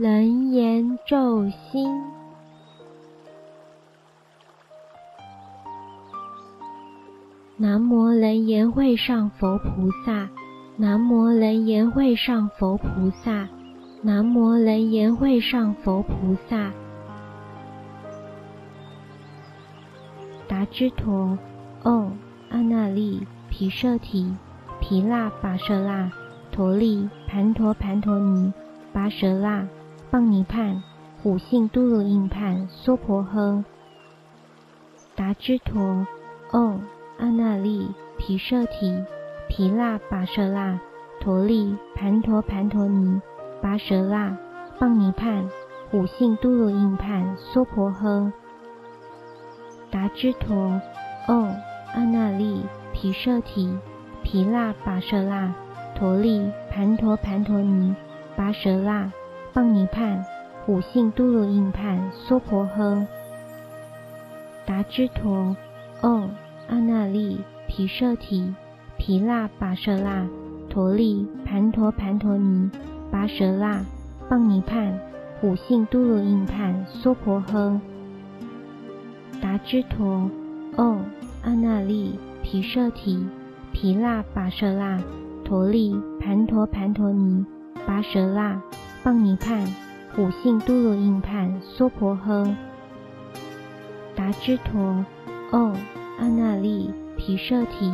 楞严咒心。南无楞严会上佛菩萨，南无楞严会上佛菩萨，南无楞严会上佛菩萨。达支陀，唵，阿那利毗舍提，毗那跋舍那，陀利盘陀盘陀尼，跋舍那，棒尼判，虎性都罗印判，娑婆诃。达支陀，唵。阿那利毗舍提，毗那跋舍那，陀利盘陀盘陀尼，跋舍那，棒尼判，虎性都罗印判，娑婆诃。达支陀，唵，阿那利毗舍提，毗那跋舍那，陀利盘陀盘陀尼，跋舍那，棒尼判，虎性都罗印判，娑婆诃。达支陀，唵。阿那利毗舍提，毗那跋舍那，陀利盘陀盘陀尼，跋舍那，棒尼判，虎性都罗印判，娑婆诃。达支陀，唵，阿那利毗舍提，毗那跋舍那，陀利盘陀盘陀尼，跋舍那，棒尼判，虎性都罗印判，娑婆诃。达支陀，哦。阿那利毗舍提，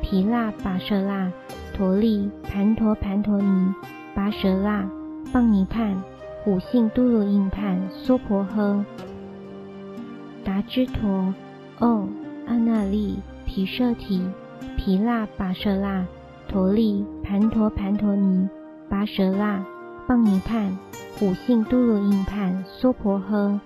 毗那跋舍那，陀利盘陀盘陀尼，跋舍那，棒尼判，虎性都罗印判，娑婆诃。达支陀，哦，阿那利毗舍提，毗那跋舍那，陀利盘陀盘陀尼，跋舍那，棒尼判，虎性都罗印判，娑婆诃。